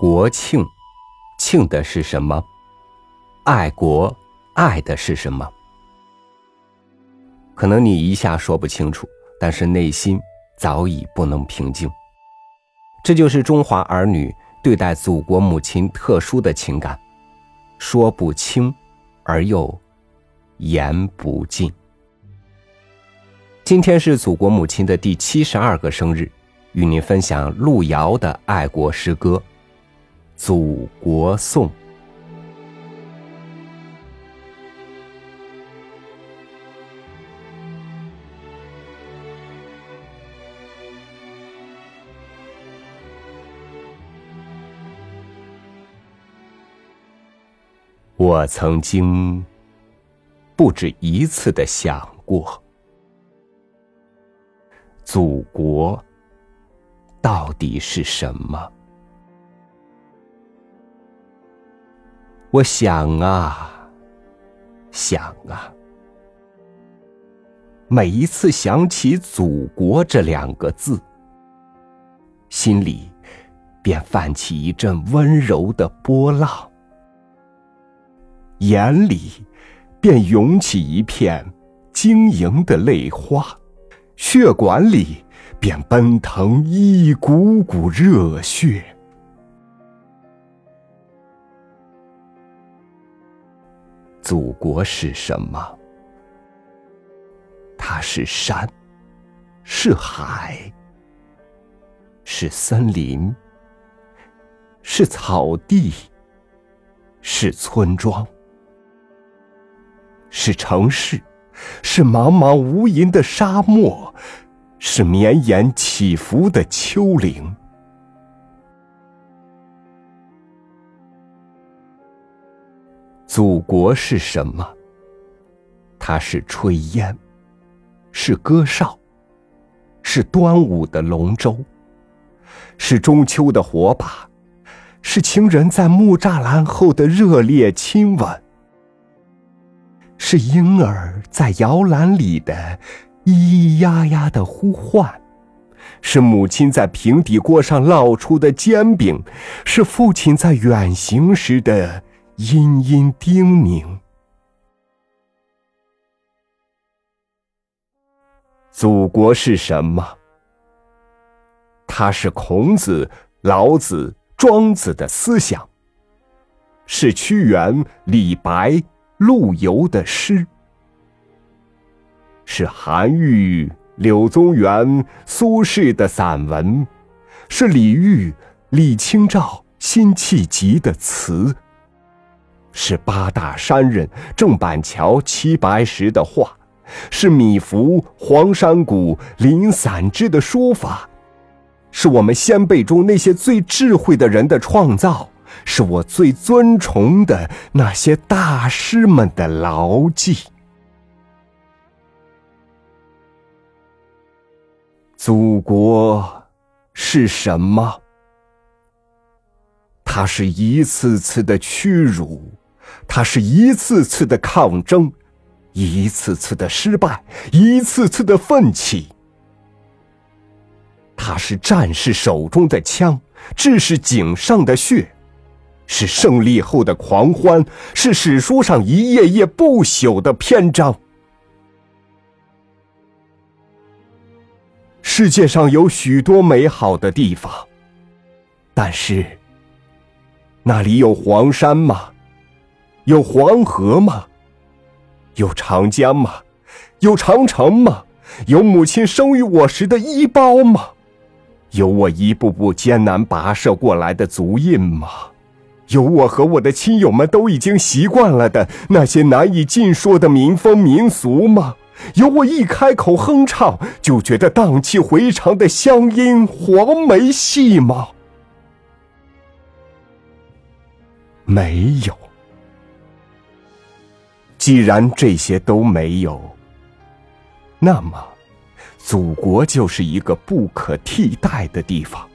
国庆，庆的是什么？爱国，爱的是什么？可能你一下说不清楚，但是内心早已不能平静。这就是中华儿女对待祖国母亲特殊的情感，说不清，而又言不尽。今天是祖国母亲的第七十二个生日，与您分享路遥的爱国诗歌《祖国颂》。我曾经不止一次的想过，祖国到底是什么？我想啊，想啊，每一次想起“祖国”这两个字，心里便泛起一阵温柔的波浪。眼里便涌起一片晶莹的泪花，血管里便奔腾一股股热血。祖国是什么？它是山，是海，是森林，是草地，是村庄。是城市，是茫茫无垠的沙漠，是绵延起伏的丘陵。祖国是什么？它是炊烟，是歌哨，是端午的龙舟，是中秋的火把，是情人在木栅栏后的热烈亲吻。是婴儿在摇篮里的咿咿呀呀的呼唤，是母亲在平底锅上烙出的煎饼，是父亲在远行时的殷殷叮咛。祖国是什么？它是孔子、老子、庄子的思想，是屈原、李白。陆游的诗，是韩愈、柳宗元、苏轼的散文，是李煜、李清照、辛弃疾的词，是八大山人郑板桥、齐白石的画，是米芾、黄山谷、林散之的书法，是我们先辈中那些最智慧的人的创造。是我最尊崇的那些大师们的牢记。祖国是什么？它是一次次的屈辱，它是一次次的抗争，一次次的失败，一次次的奋起。它是战士手中的枪，志士颈上的血。是胜利后的狂欢，是史书上一页页不朽的篇章。世界上有许多美好的地方，但是那里有黄山吗？有黄河吗？有长江吗？有长城吗？有母亲生育我时的衣包吗？有我一步步艰难跋涉过来的足印吗？有我和我的亲友们都已经习惯了的那些难以尽说的民风民俗吗？有我一开口哼唱就觉得荡气回肠的乡音黄梅戏吗？没有。既然这些都没有，那么，祖国就是一个不可替代的地方。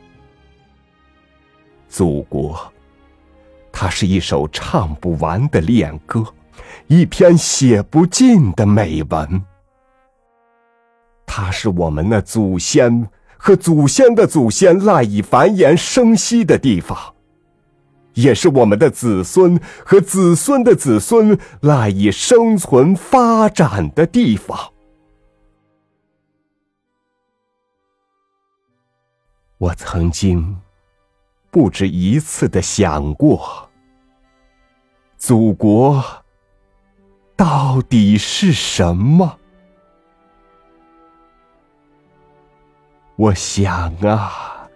祖国。它是一首唱不完的恋歌，一篇写不尽的美文。它是我们那祖先和祖先的祖先赖以繁衍生息的地方，也是我们的子孙和子孙的子孙赖以生存发展的地方。我曾经不止一次的想过，祖国到底是什么？我想啊，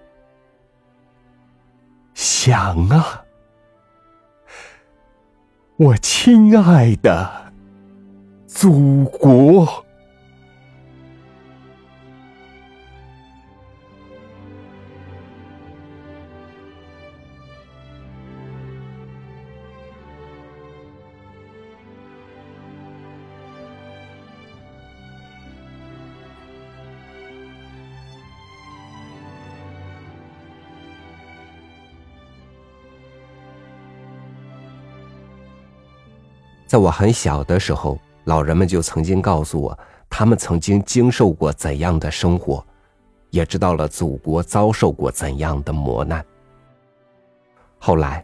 想啊。我亲爱的祖国。在我很小的时候，老人们就曾经告诉我，他们曾经经受过怎样的生活，也知道了祖国遭受过怎样的磨难。后来，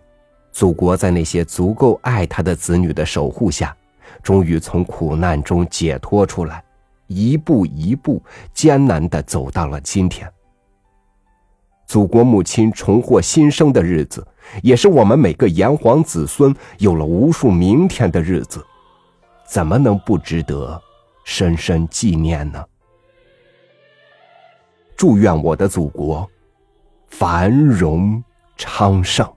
祖国在那些足够爱他的子女的守护下，终于从苦难中解脱出来，一步一步艰难的走到了今天。祖国母亲重获新生的日子。也是我们每个炎黄子孙有了无数明天的日子，怎么能不值得深深纪念呢？祝愿我的祖国繁荣昌盛。